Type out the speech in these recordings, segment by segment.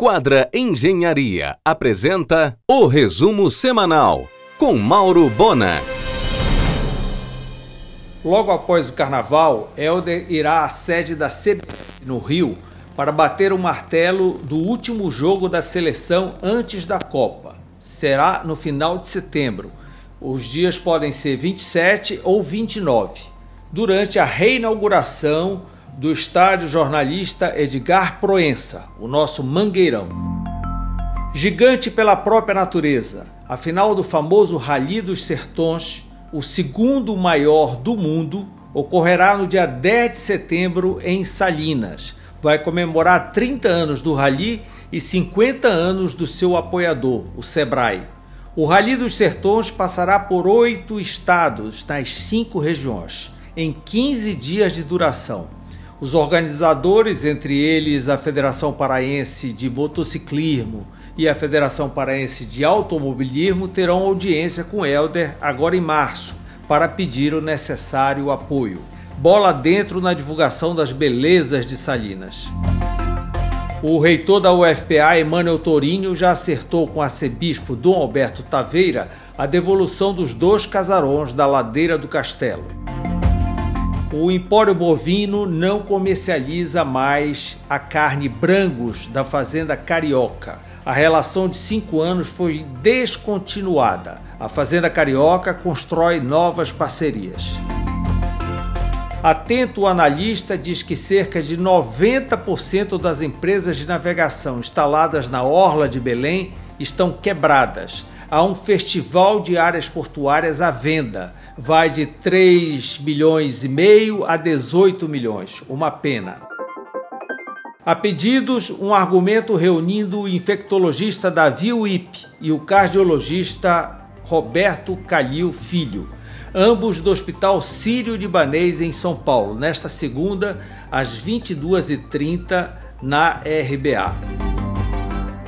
Quadra Engenharia apresenta o resumo semanal com Mauro Bona. Logo após o carnaval, Helder irá à sede da CBF no Rio para bater o martelo do último jogo da seleção antes da Copa. Será no final de setembro. Os dias podem ser 27 ou 29, durante a reinauguração do estádio jornalista Edgar Proença, o nosso Mangueirão. Gigante pela própria natureza, a final do famoso Rally dos Sertões, o segundo maior do mundo, ocorrerá no dia 10 de setembro em Salinas. Vai comemorar 30 anos do Rally e 50 anos do seu apoiador, o Sebrae. O Rally dos Sertões passará por oito estados nas cinco regiões, em 15 dias de duração. Os organizadores, entre eles a Federação Paraense de Motociclismo e a Federação Paraense de Automobilismo, terão audiência com Helder agora em março para pedir o necessário apoio. Bola dentro na divulgação das belezas de Salinas. O reitor da UFPA, Emmanuel Torinho, já acertou com o arcebispo Dom Alberto Taveira a devolução dos dois casarões da ladeira do castelo o Empório Bovino não comercializa mais a carne Brangos da Fazenda Carioca. A relação de cinco anos foi descontinuada. A Fazenda Carioca constrói novas parcerias. Atento o analista diz que cerca de 90% das empresas de navegação instaladas na Orla de Belém estão quebradas. Há um festival de áreas portuárias à venda vai de 3 milhões e meio a 18 milhões. Uma pena. A pedidos, um argumento reunindo o infectologista Davi Wip e o cardiologista Roberto Calil Filho, ambos do Hospital Sírio-Libanês em São Paulo, nesta segunda, às 22h30, na RBA.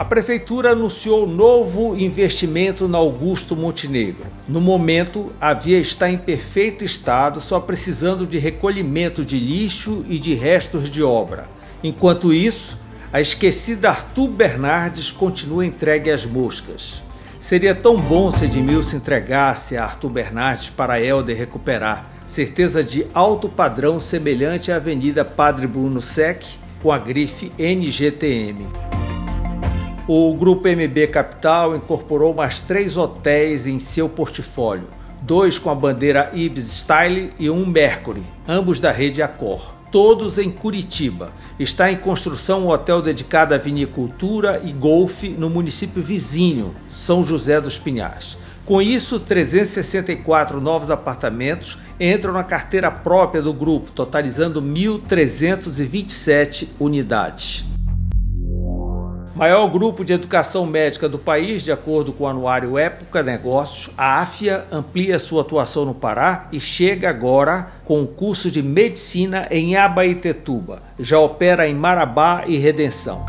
A prefeitura anunciou novo investimento na Augusto Montenegro. No momento, a via está em perfeito estado, só precisando de recolhimento de lixo e de restos de obra. Enquanto isso, a esquecida Arthur Bernardes continua entregue às moscas. Seria tão bom se Edmilson entregasse a Arthur Bernardes para Helder recuperar, certeza de alto padrão semelhante à Avenida Padre Bruno Sec, com a grife NGTM. O Grupo MB Capital incorporou mais três hotéis em seu portfólio, dois com a bandeira Ibis Style e um Mercury, ambos da rede Accor. Todos em Curitiba. Está em construção um hotel dedicado à vinicultura e golfe no município vizinho, São José dos Pinhais. Com isso, 364 novos apartamentos entram na carteira própria do grupo, totalizando 1.327 unidades. Maior grupo de educação médica do país, de acordo com o anuário Época Negócios, a AFIA amplia sua atuação no Pará e chega agora com o curso de medicina em Abaetetuba. Já opera em Marabá e Redenção.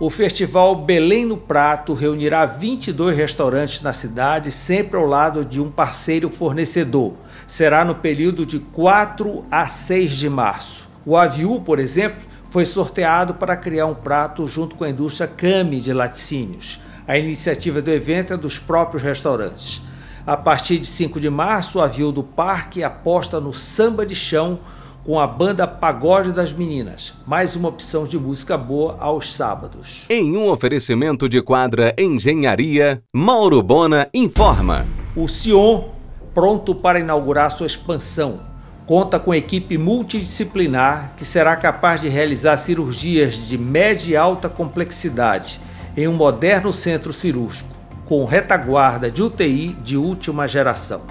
O festival Belém no Prato reunirá 22 restaurantes na cidade, sempre ao lado de um parceiro fornecedor. Será no período de 4 a 6 de março. O Aviu, por exemplo, foi sorteado para criar um prato junto com a indústria Cami de laticínios. A iniciativa do evento é dos próprios restaurantes. A partir de 5 de março, o Avião do Parque aposta no samba de chão com a banda Pagode das Meninas, mais uma opção de música boa aos sábados. Em um oferecimento de quadra Engenharia, Mauro Bona informa. O Sion, pronto para inaugurar sua expansão, conta com equipe multidisciplinar que será capaz de realizar cirurgias de média e alta complexidade em um moderno centro cirúrgico, com retaguarda de UTI de última geração.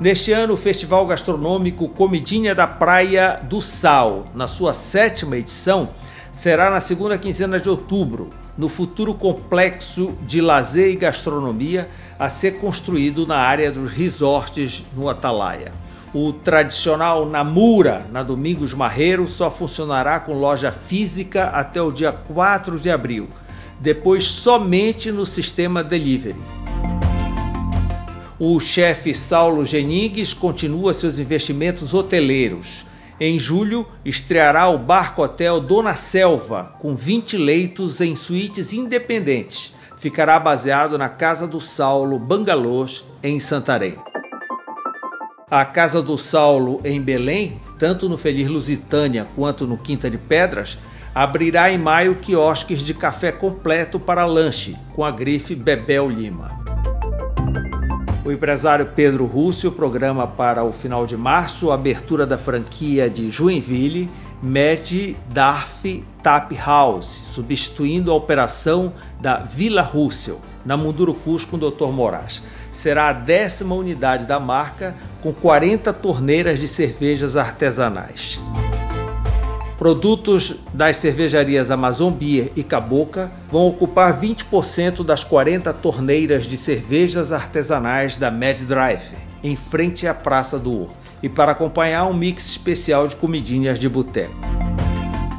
Neste ano, o Festival Gastronômico Comidinha da Praia do Sal, na sua sétima edição, será na segunda quinzena de outubro, no futuro complexo de lazer e gastronomia a ser construído na área dos resorts no Atalaia. O tradicional Namura, na Domingos Marreiro, só funcionará com loja física até o dia 4 de abril, depois somente no sistema delivery. O chefe Saulo Geningues continua seus investimentos hoteleiros. Em julho, estreará o Barco Hotel Dona Selva, com 20 leitos em suítes independentes. Ficará baseado na Casa do Saulo Bangalôs, em Santarém. A Casa do Saulo, em Belém, tanto no Feliz Lusitânia quanto no Quinta de Pedras, abrirá em maio quiosques de café completo para lanche, com a grife Bebel Lima. O empresário Pedro Rússio programa para o final de março a abertura da franquia de Joinville, Med Darf Tap House, substituindo a operação da Vila Russell, na Mundurucus com o Dr. Moraes. Será a décima unidade da marca, com 40 torneiras de cervejas artesanais. Produtos das cervejarias Amazon Beer e Caboca vão ocupar 20% das 40 torneiras de cervejas artesanais da Mad Drive, em frente à Praça do Ouro, e para acompanhar um mix especial de comidinhas de boteco.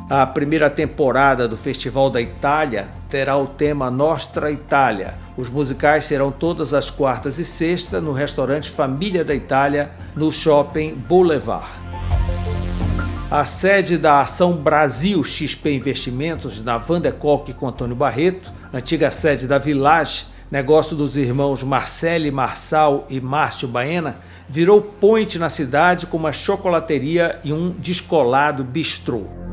A primeira temporada do Festival da Itália terá o tema Nostra Itália. Os musicais serão todas as quartas e sextas no restaurante Família da Itália, no Shopping Boulevard. A sede da Ação Brasil XP Investimentos, na Vandecoque com Antônio Barreto, antiga sede da Village, negócio dos irmãos Marcele Marçal e Márcio Baena, virou point na cidade com uma chocolateria e um descolado bistrô.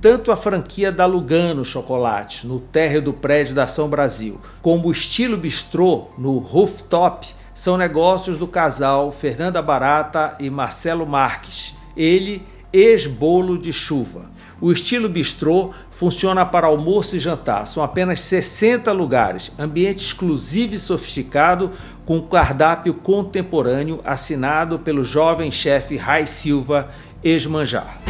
Tanto a franquia da Lugano Chocolates, no térreo do prédio da Ação Brasil, como o estilo bistrô, no rooftop, são negócios do casal Fernanda Barata e Marcelo Marques ele ex-bolo de chuva. O estilo bistrô funciona para almoço e jantar. São apenas 60 lugares, ambiente exclusivo e sofisticado, com cardápio contemporâneo assinado pelo jovem chefe Rai Silva, ex-manjar.